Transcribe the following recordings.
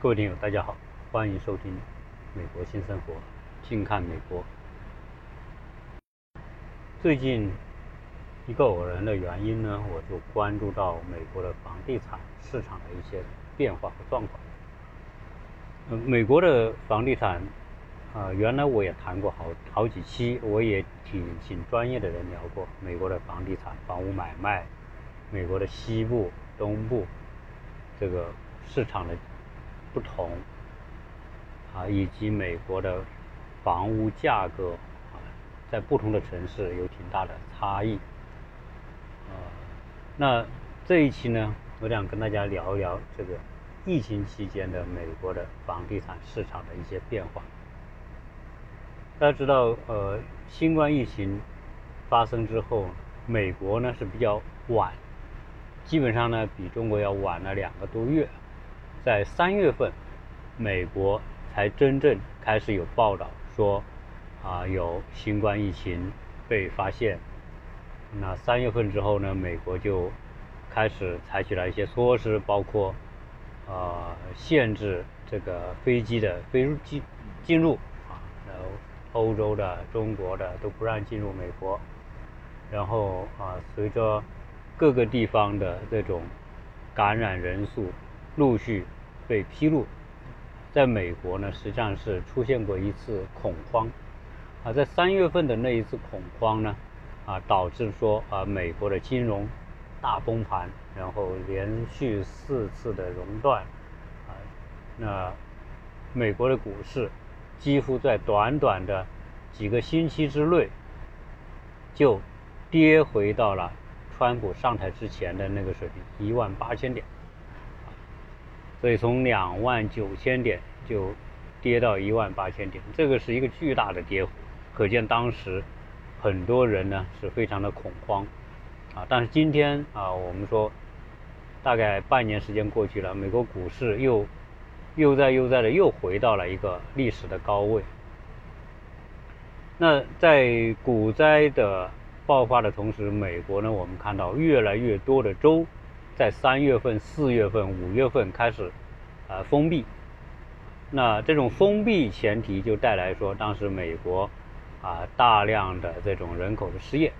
各位听友，大家好，欢迎收听《美国新生活》，近看美国。最近一个偶然的原因呢，我就关注到美国的房地产市场的一些变化和状况。嗯，美国的房地产啊，原来我也谈过好好几期，我也挺请专业的人聊过美国的房地产、房屋买卖，美国的西部、东部这个市场的。不同啊，以及美国的房屋价格啊，在不同的城市有挺大的差异。啊，那这一期呢，我想跟大家聊一聊这个疫情期间的美国的房地产市场的一些变化。大家知道，呃，新冠疫情发生之后，美国呢是比较晚，基本上呢比中国要晚了两个多月。在三月份，美国才真正开始有报道说，啊，有新冠疫情被发现。那三月份之后呢，美国就开始采取了一些措施，包括啊，限制这个飞机的飞入进进入啊，然后欧洲的、中国的都不让进入美国。然后啊，随着各个地方的这种感染人数。陆续被披露，在美国呢，实际上是出现过一次恐慌，啊，在三月份的那一次恐慌呢，啊，导致说啊，美国的金融大崩盘，然后连续四次的熔断，啊，那美国的股市几乎在短短的几个星期之内，就跌回到了川普上台之前的那个水平，一万八千点。所以从两万九千点就跌到一万八千点，这个是一个巨大的跌幅，可见当时很多人呢是非常的恐慌啊。但是今天啊，我们说大概半年时间过去了，美国股市又又在又在的又回到了一个历史的高位。那在股灾的爆发的同时，美国呢，我们看到越来越多的州。在三月份、四月份、五月份开始，啊封闭。那这种封闭前提就带来说，当时美国啊大量的这种人口的失业，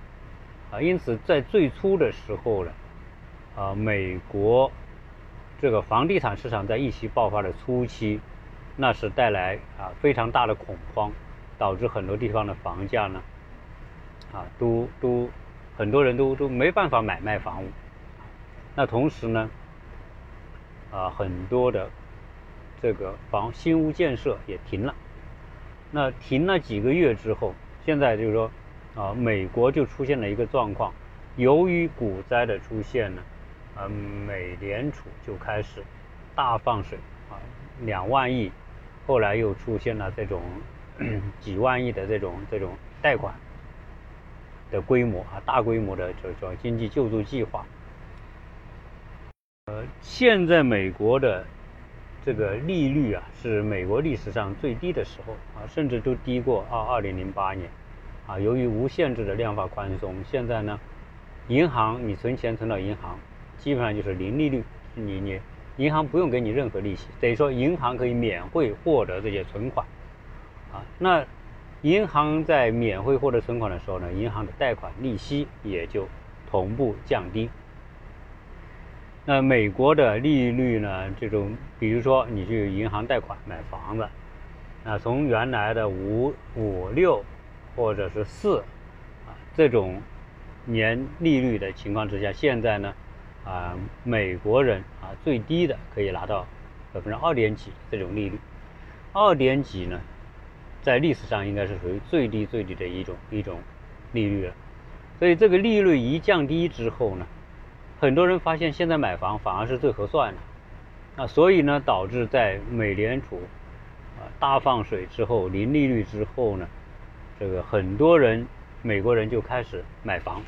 啊，因此在最初的时候呢，啊美国这个房地产市场在疫情爆发的初期，那是带来啊非常大的恐慌，导致很多地方的房价呢，啊都都很多人都都没办法买卖房屋。那同时呢，啊，很多的这个房新屋建设也停了。那停了几个月之后，现在就是说，啊，美国就出现了一个状况，由于股灾的出现呢，啊，美联储就开始大放水啊，两万亿，后来又出现了这种 几万亿的这种这种贷款的规模啊，大规模的这种经济救助计划。呃，现在美国的这个利率啊，是美国历史上最低的时候啊，甚至都低过二二零零八年啊。由于无限制的量化宽松，现在呢，银行你存钱存到银行，基本上就是零利率，你你银行不用给你任何利息，等于说银行可以免费获得这些存款啊。那银行在免费获得存款的时候呢，银行的贷款利息也就同步降低。那美国的利率呢？这种，比如说你去银行贷款买房子，啊，从原来的五五六或者是四啊这种年利率的情况之下，现在呢，啊，美国人啊最低的可以拿到百分之二点几这种利率，二点几呢，在历史上应该是属于最低最低的一种一种利率了。所以这个利率一降低之后呢？很多人发现现在买房反而是最合算的，那所以呢，导致在美联储啊大放水之后，零利率之后呢，这个很多人美国人就开始买房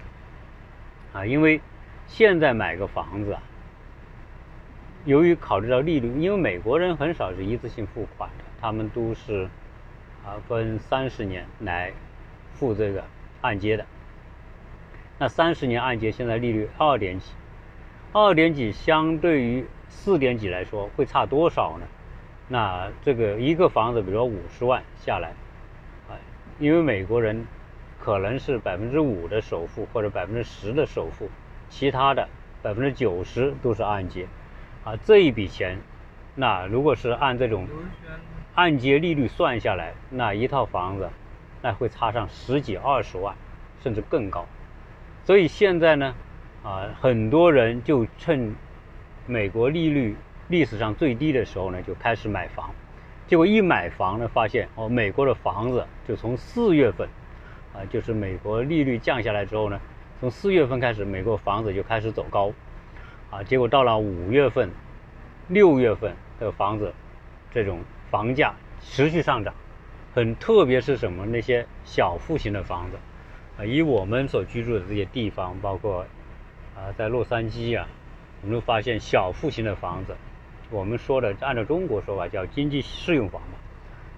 啊，因为现在买个房子啊，由于考虑到利率，因为美国人很少是一次性付款的，他们都是啊分三十年来付这个按揭的，那三十年按揭现在利率二点几。二点几相对于四点几来说会差多少呢？那这个一个房子，比如说五十万下来，啊，因为美国人可能是百分之五的首付或者百分之十的首付，其他的百分之九十都是按揭，啊，这一笔钱，那如果是按这种按揭利率算下来，那一套房子，那会差上十几二十万，甚至更高。所以现在呢，啊，很多人就趁美国利率。历史上最低的时候呢，就开始买房，结果一买房呢，发现哦，美国的房子就从四月份，啊，就是美国利率降下来之后呢，从四月份开始，美国房子就开始走高，啊，结果到了五月份、六月份的房子，这种房价持续上涨，很特别是什么？那些小户型的房子，啊，以我们所居住的这些地方，包括啊，在洛杉矶啊，我们发现小户型的房子。我们说的按照中国说法叫经济适用房嘛，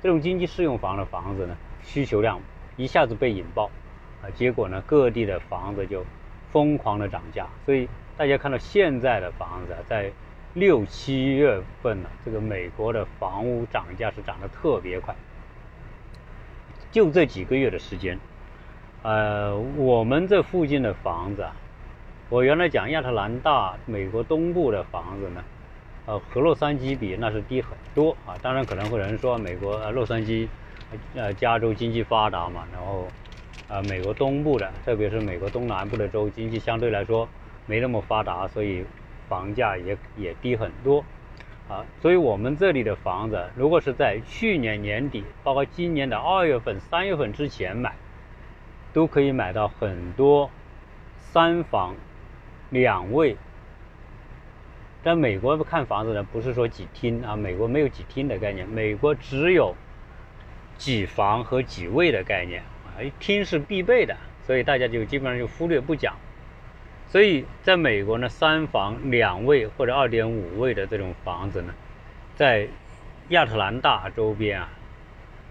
这种经济适用房的房子呢，需求量一下子被引爆，啊，结果呢，各地的房子就疯狂的涨价，所以大家看到现在的房子在六七月份呢，这个美国的房屋涨价是涨得特别快，就这几个月的时间，呃，我们这附近的房子啊，我原来讲亚特兰大，美国东部的房子呢。呃，和洛杉矶比那是低很多啊。当然可能会有人说，美国呃洛杉矶，呃加州经济发达嘛，然后，呃美国东部的，特别是美国东南部的州经济相对来说没那么发达，所以房价也也低很多，啊，所以我们这里的房子，如果是在去年年底，包括今年的二月份、三月份之前买，都可以买到很多三房两卫。在美国看房子呢，不是说几厅啊，美国没有几厅的概念，美国只有几房和几卫的概念啊，厅是必备的，所以大家就基本上就忽略不讲。所以在美国呢，三房两卫或者二点五卫的这种房子呢，在亚特兰大周边啊，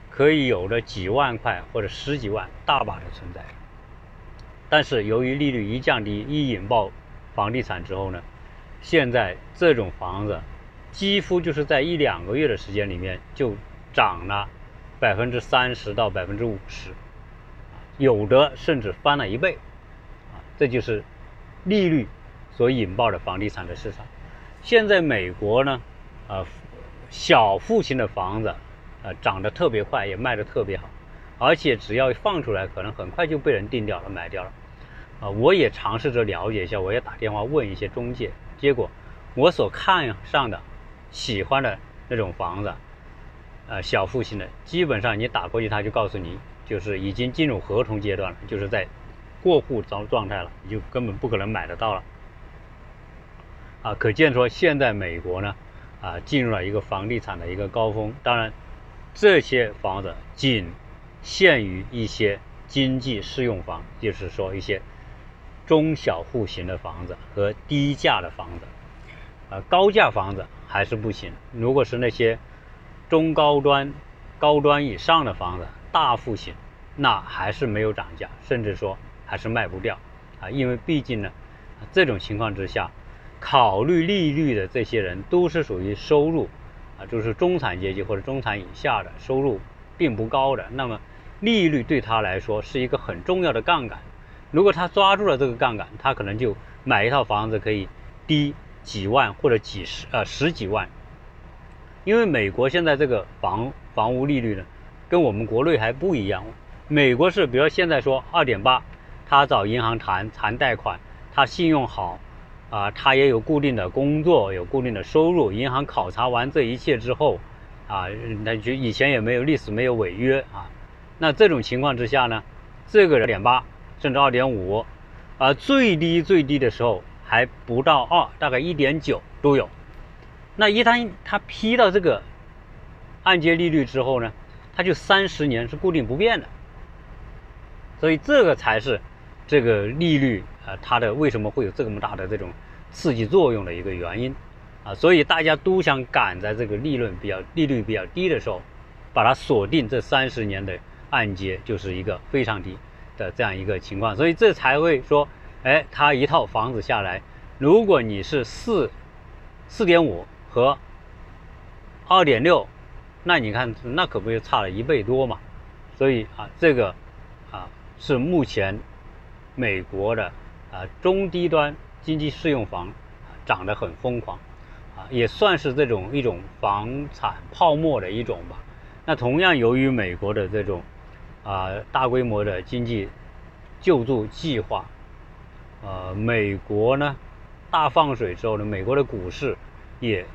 可以有着几万块或者十几万，大把的存在。但是由于利率一降低，一引爆房地产之后呢？现在这种房子，几乎就是在一两个月的时间里面就涨了百分之三十到百分之五十，有的甚至翻了一倍，啊，这就是利率所引爆的房地产的市场。现在美国呢，啊，小户型的房子，啊，涨得特别快，也卖得特别好，而且只要放出来，可能很快就被人定掉了，买掉了。啊，我也尝试着了解一下，我也打电话问一些中介。结果，我所看上的、喜欢的那种房子，呃，小户型的，基本上你打过去，他就告诉你，就是已经进入合同阶段了，就是在过户状状态了，你就根本不可能买得到了。啊，可见说现在美国呢，啊，进入了一个房地产的一个高峰。当然，这些房子仅限于一些经济适用房，就是说一些。中小户型的房子和低价的房子，呃，高价房子还是不行。如果是那些中高端、高端以上的房子，大户型，那还是没有涨价，甚至说还是卖不掉啊。因为毕竟呢，这种情况之下，考虑利率的这些人都是属于收入啊，就是中产阶级或者中产以下的收入并不高的，那么利率对他来说是一个很重要的杠杆。如果他抓住了这个杠杆，他可能就买一套房子可以低几万或者几十呃十几万。因为美国现在这个房房屋利率呢，跟我们国内还不一样。美国是，比如现在说二点八，他找银行谈谈贷款，他信用好，啊，他也有固定的工作，有固定的收入。银行考察完这一切之后，啊，那就以前也没有历史没有违约啊。那这种情况之下呢，这个二点八。甚至二点五，啊，最低最低的时候还不到二，大概一点九都有。那一旦它批到这个按揭利率之后呢，它就三十年是固定不变的。所以这个才是这个利率啊，它的为什么会有这么大的这种刺激作用的一个原因啊。所以大家都想赶在这个利润比较利率比较低的时候，把它锁定这三十年的按揭，就是一个非常低。的这样一个情况，所以这才会说，哎，他一套房子下来，如果你是四四点五和二点六，那你看那可不就差了一倍多嘛？所以啊，这个啊是目前美国的啊中低端经济适用房涨得很疯狂啊，也算是这种一种房产泡沫的一种吧。那同样由于美国的这种啊大规模的经济救助计划，呃，美国呢大放水之后呢，美国的股市也。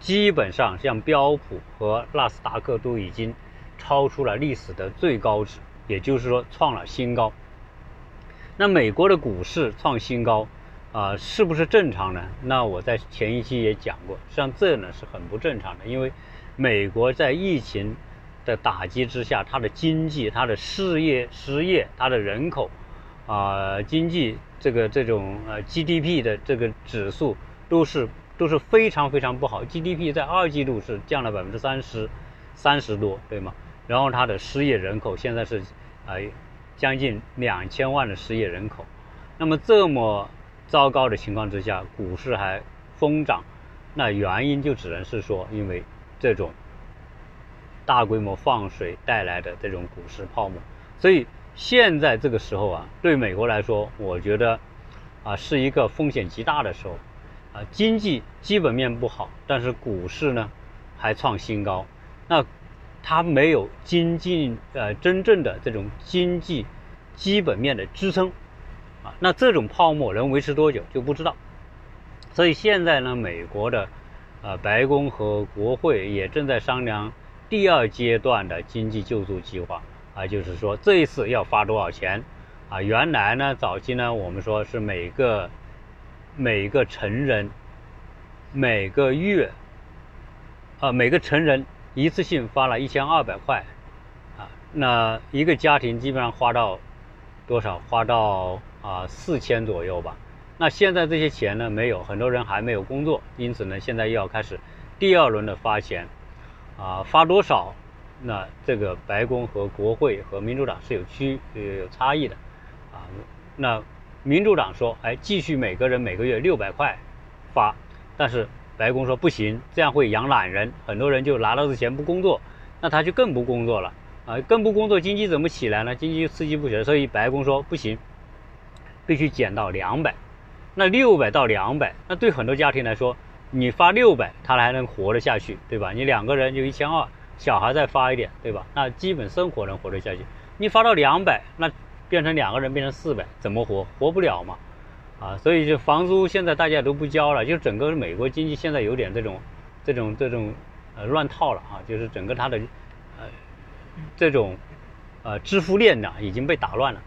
基本上，像标普和纳斯达克都已经超出了历史的最高值，也就是说创了新高。那美国的股市创新高，啊，是不是正常呢？那我在前一期也讲过，实际上这呢是很不正常的，因为美国在疫情的打击之下，它的经济、它的失业、失业、它的人口，啊，经济这个这种呃 GDP 的这个指数都是。都是非常非常不好，GDP 在二季度是降了百分之三十，三十多，对吗？然后它的失业人口现在是，呃，将近两千万的失业人口。那么这么糟糕的情况之下，股市还疯涨，那原因就只能是说，因为这种大规模放水带来的这种股市泡沫。所以现在这个时候啊，对美国来说，我觉得啊是一个风险极大的时候。啊，经济基本面不好，但是股市呢还创新高，那它没有经济呃真正的这种经济基本面的支撑啊，那这种泡沫能维持多久就不知道。所以现在呢，美国的呃白宫和国会也正在商量第二阶段的经济救助计划啊，就是说这一次要发多少钱啊？原来呢，早期呢我们说是每个。每个成人每个月啊，每个成人一次性发了一千二百块啊，那一个家庭基本上花到多少？花到啊四千左右吧。那现在这些钱呢没有，很多人还没有工作，因此呢，现在又要开始第二轮的发钱啊，发多少？那这个白宫和国会和民主党是有区有差异的啊，那。民主党说：“哎，继续每个人每个月六百块发，但是白宫说不行，这样会养懒人，很多人就拿到这钱不工作，那他就更不工作了啊，更不工作，经济怎么起来呢？经济刺激不起来，所以白宫说不行，必须减到两百。那六百到两百，那对很多家庭来说，你发六百，他还能活得下去，对吧？你两个人就一千二，小孩再发一点，对吧？那基本生活能活得下去。你发到两百，那……变成两个人变成四百，怎么活？活不了嘛，啊，所以就房租现在大家都不交了，就整个美国经济现在有点这种，这种这种呃乱套了啊，就是整个它的呃这种呃支付链呢已经被打乱了。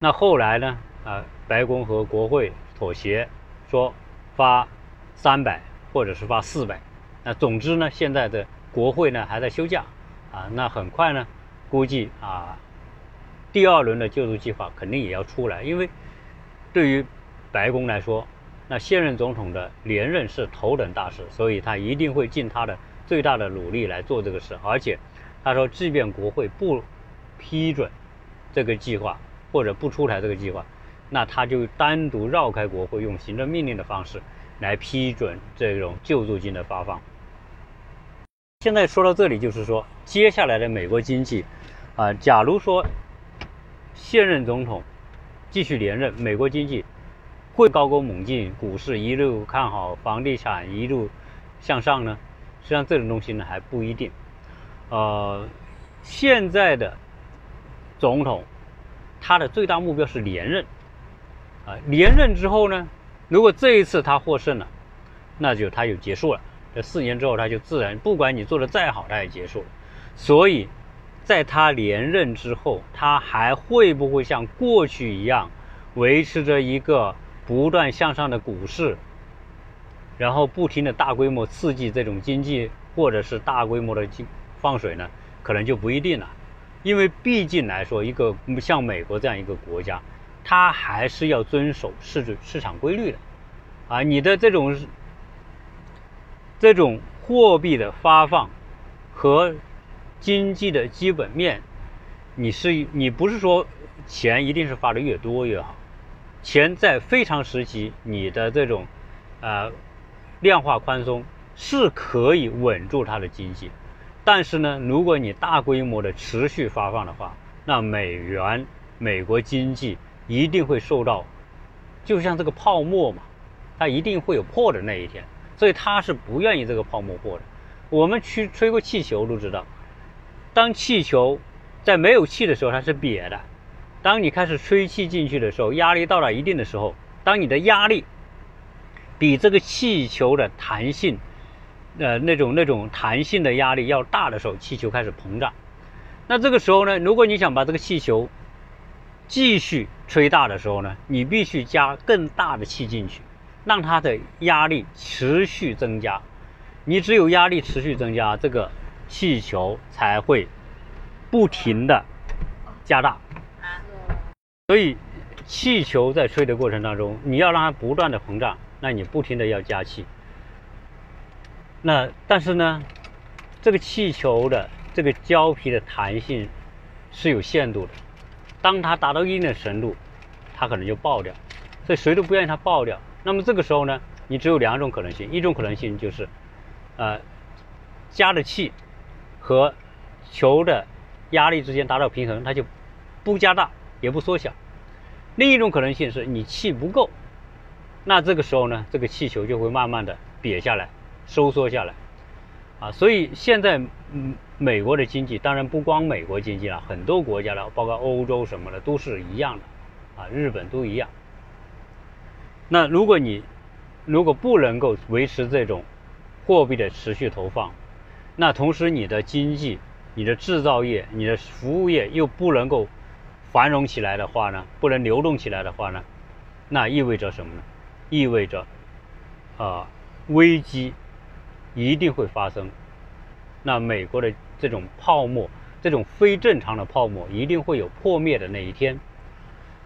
那后来呢啊，白宫和国会妥协，说发三百或者是发四百，那总之呢，现在的国会呢还在休假啊，那很快呢估计啊。第二轮的救助计划肯定也要出来，因为对于白宫来说，那现任总统的连任是头等大事，所以他一定会尽他的最大的努力来做这个事。而且他说，即便国会不批准这个计划或者不出台这个计划，那他就单独绕开国会，用行政命令的方式来批准这种救助金的发放。现在说到这里，就是说接下来的美国经济啊，假如说。现任总统继续连任，美国经济会高歌猛进，股市一路看好，房地产一路向上呢？实际上这种东西呢还不一定。呃，现在的总统他的最大目标是连任啊，连任之后呢，如果这一次他获胜了，那就他就结束了。这四年之后他就自然，不管你做的再好，他也结束了。所以。在他连任之后，他还会不会像过去一样，维持着一个不断向上的股市，然后不停的大规模刺激这种经济，或者是大规模的经放水呢？可能就不一定了，因为毕竟来说，一个像美国这样一个国家，它还是要遵守市市场规律的，啊，你的这种这种货币的发放和。经济的基本面，你是你不是说钱一定是发的越多越好，钱在非常时期，你的这种呃量化宽松是可以稳住它的经济。但是呢，如果你大规模的持续发放的话，那美元、美国经济一定会受到，就像这个泡沫嘛，它一定会有破的那一天，所以它是不愿意这个泡沫破的。我们去吹过气球都知道，当气球在没有气的时候它是瘪的，当你开始吹气进去的时候，压力到了一定的时候，当你的压力比这个气球的弹性。呃，那种那种弹性的压力要大的时候，气球开始膨胀。那这个时候呢，如果你想把这个气球继续吹大的时候呢，你必须加更大的气进去，让它的压力持续增加。你只有压力持续增加，这个气球才会不停的加大。所以，气球在吹的过程当中，你要让它不断的膨胀，那你不停的要加气。那但是呢，这个气球的这个胶皮的弹性是有限度的，当它达到一定的程度，它可能就爆掉，所以谁都不愿意它爆掉。那么这个时候呢，你只有两种可能性，一种可能性就是，呃，加的气和球的压力之间达到平衡，它就不加大也不缩小；另一种可能性是你气不够，那这个时候呢，这个气球就会慢慢的瘪下来。收缩下来，啊，所以现在嗯，美国的经济当然不光美国经济了，很多国家的，包括欧洲什么的都是一样的，啊，日本都一样。那如果你如果不能够维持这种货币的持续投放，那同时你的经济、你的制造业、你的服务业又不能够繁荣起来的话呢，不能流动起来的话呢，那意味着什么呢？意味着啊危机。一定会发生，那美国的这种泡沫，这种非正常的泡沫，一定会有破灭的那一天，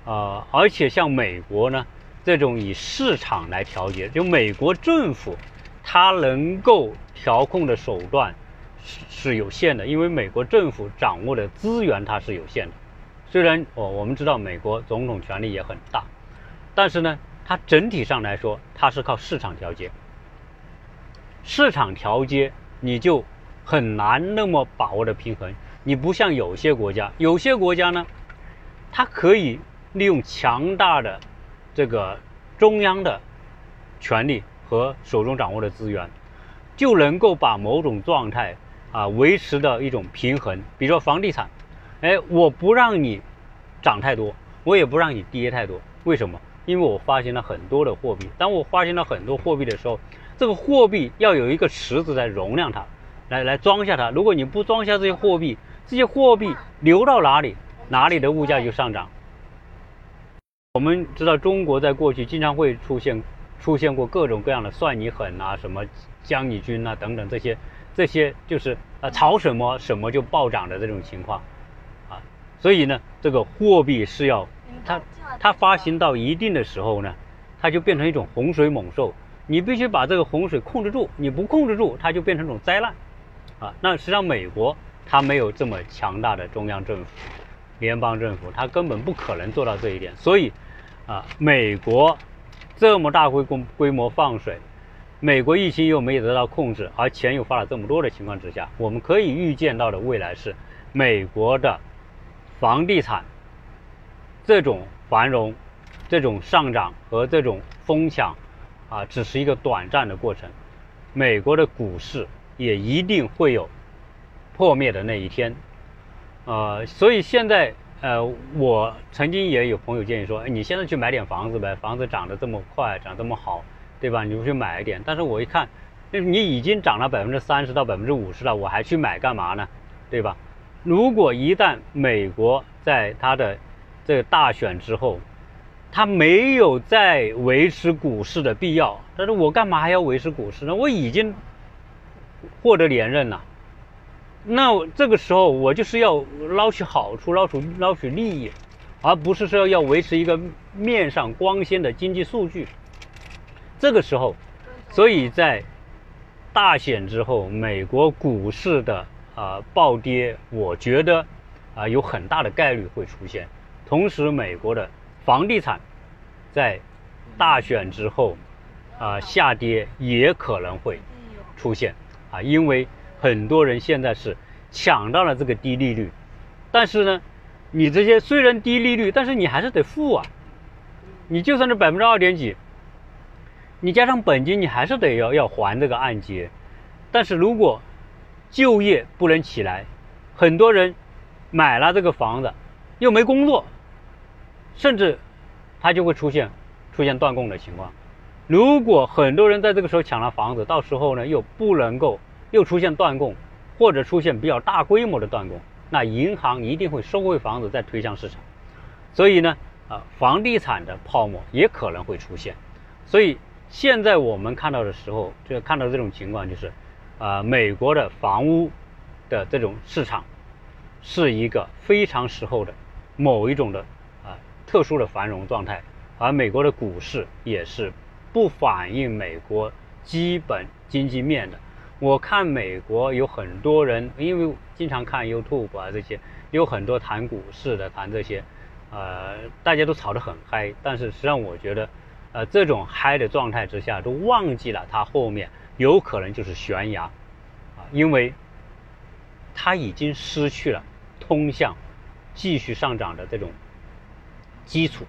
啊！而且像美国呢，这种以市场来调节，就美国政府，它能够调控的手段是是有限的，因为美国政府掌握的资源它是有限的。虽然哦，我们知道美国总统权力也很大，但是呢，它整体上来说，它是靠市场调节。市场调节，你就很难那么把握的平衡。你不像有些国家，有些国家呢，它可以利用强大的这个中央的权力和手中掌握的资源，就能够把某种状态啊维持的一种平衡。比如说房地产，哎，我不让你涨太多，我也不让你跌太多。为什么？因为我发行了很多的货币。当我发行了很多货币的时候，这个货币要有一个池子来容量它，来来装下它。如果你不装下这些货币，这些货币流到哪里，哪里的物价就上涨。我们知道中国在过去经常会出现出现过各种各样的算你狠啊，什么将你军啊等等这些这些就是啊炒什么什么就暴涨的这种情况啊。所以呢，这个货币是要它它发行到一定的时候呢，它就变成一种洪水猛兽。你必须把这个洪水控制住，你不控制住，它就变成一种灾难，啊，那实际上美国它没有这么强大的中央政府、联邦政府，它根本不可能做到这一点。所以，啊，美国这么大规规规模放水，美国疫情又没有得到控制，而钱又发了这么多的情况之下，我们可以预见到的未来是美国的房地产这种繁荣、这种上涨和这种疯抢。啊，只是一个短暂的过程，美国的股市也一定会有破灭的那一天，呃，所以现在，呃，我曾经也有朋友建议说，哎，你现在去买点房子呗，房子涨得这么快，涨这么好，对吧？你不去买一点？但是我一看，就是你已经涨了百分之三十到百分之五十了，我还去买干嘛呢？对吧？如果一旦美国在它的这个大选之后，他没有再维持股市的必要，但是我干嘛还要维持股市呢？我已经获得连任了，那这个时候我就是要捞取好处、捞取捞取利益，而不是说要维持一个面上光鲜的经济数据。这个时候，所以在大选之后，美国股市的啊暴跌，我觉得啊有很大的概率会出现，同时美国的。房地产在大选之后啊下跌也可能会出现啊，因为很多人现在是抢到了这个低利率，但是呢，你这些虽然低利率，但是你还是得付啊，你就算是百分之二点几，你加上本金，你还是得要要还这个按揭，但是如果就业不能起来，很多人买了这个房子又没工作，甚至他就会出现出现断供的情况。如果很多人在这个时候抢了房子，到时候呢又不能够又出现断供，或者出现比较大规模的断供，那银行一定会收回房子再推向市场。所以呢，啊，房地产的泡沫也可能会出现。所以现在我们看到的时候，就看到这种情况就是。啊，美国的房屋的这种市场是一个非常时候的某一种的啊特殊的繁荣状态，而美国的股市也是不反映美国基本经济面的。我看美国有很多人，因为经常看 YouTube 啊这些，有很多谈股市的，谈这些，呃，大家都炒得很嗨，但是实际上我觉得，呃，这种嗨的状态之下，都忘记了它后面。有可能就是悬崖，啊，因为它已经失去了通向继续上涨的这种基础。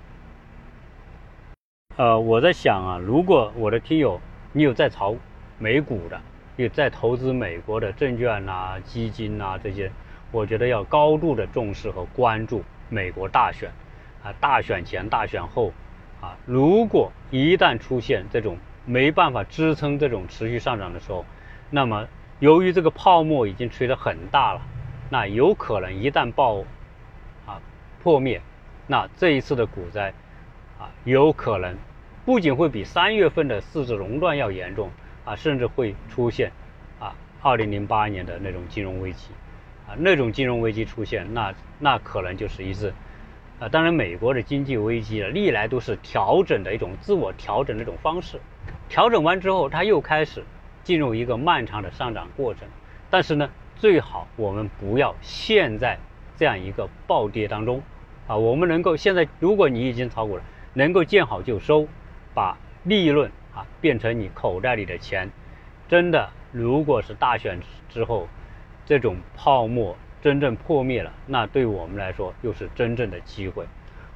呃，我在想啊，如果我的听友你有在炒美股的，有在投资美国的证券呐、基金呐这些，我觉得要高度的重视和关注美国大选，啊，大选前、大选后，啊，如果一旦出现这种。没办法支撑这种持续上涨的时候，那么由于这个泡沫已经吹得很大了，那有可能一旦爆啊破灭，那这一次的股灾啊有可能不仅会比三月份的四次熔断要严重啊，甚至会出现啊二零零八年的那种金融危机啊那种金融危机出现，那那可能就是一次。啊，当然，美国的经济危机啊，历来都是调整的一种自我调整的一种方式。调整完之后，它又开始进入一个漫长的上涨过程。但是呢，最好我们不要陷在这样一个暴跌当中。啊，我们能够现在，如果你已经炒股了，能够见好就收，把利润啊变成你口袋里的钱。真的，如果是大选之后，这种泡沫。真正破灭了，那对我们来说又是真正的机会，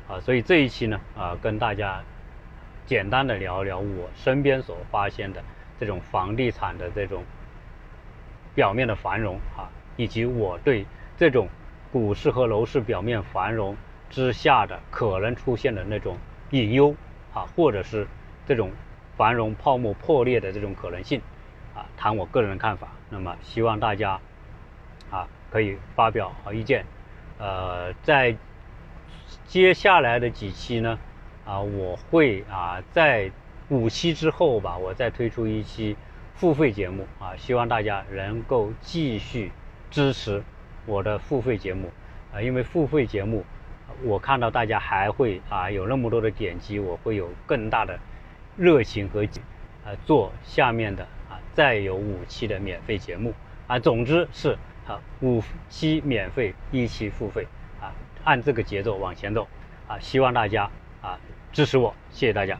啊，所以这一期呢，啊，跟大家简单的聊一聊我身边所发现的这种房地产的这种表面的繁荣啊，以及我对这种股市和楼市表面繁荣之下的可能出现的那种隐忧啊，或者是这种繁荣泡沫破裂的这种可能性啊，谈我个人的看法。那么希望大家啊。可以发表好意见，呃，在接下来的几期呢，啊，我会啊在五期之后吧，我再推出一期付费节目啊，希望大家能够继续支持我的付费节目啊，因为付费节目，我看到大家还会啊有那么多的点击，我会有更大的热情和呃做下面的啊再有五期的免费节目啊，总之是。啊，五期免费，一期付费，啊，按这个节奏往前走，啊，希望大家啊支持我，谢谢大家。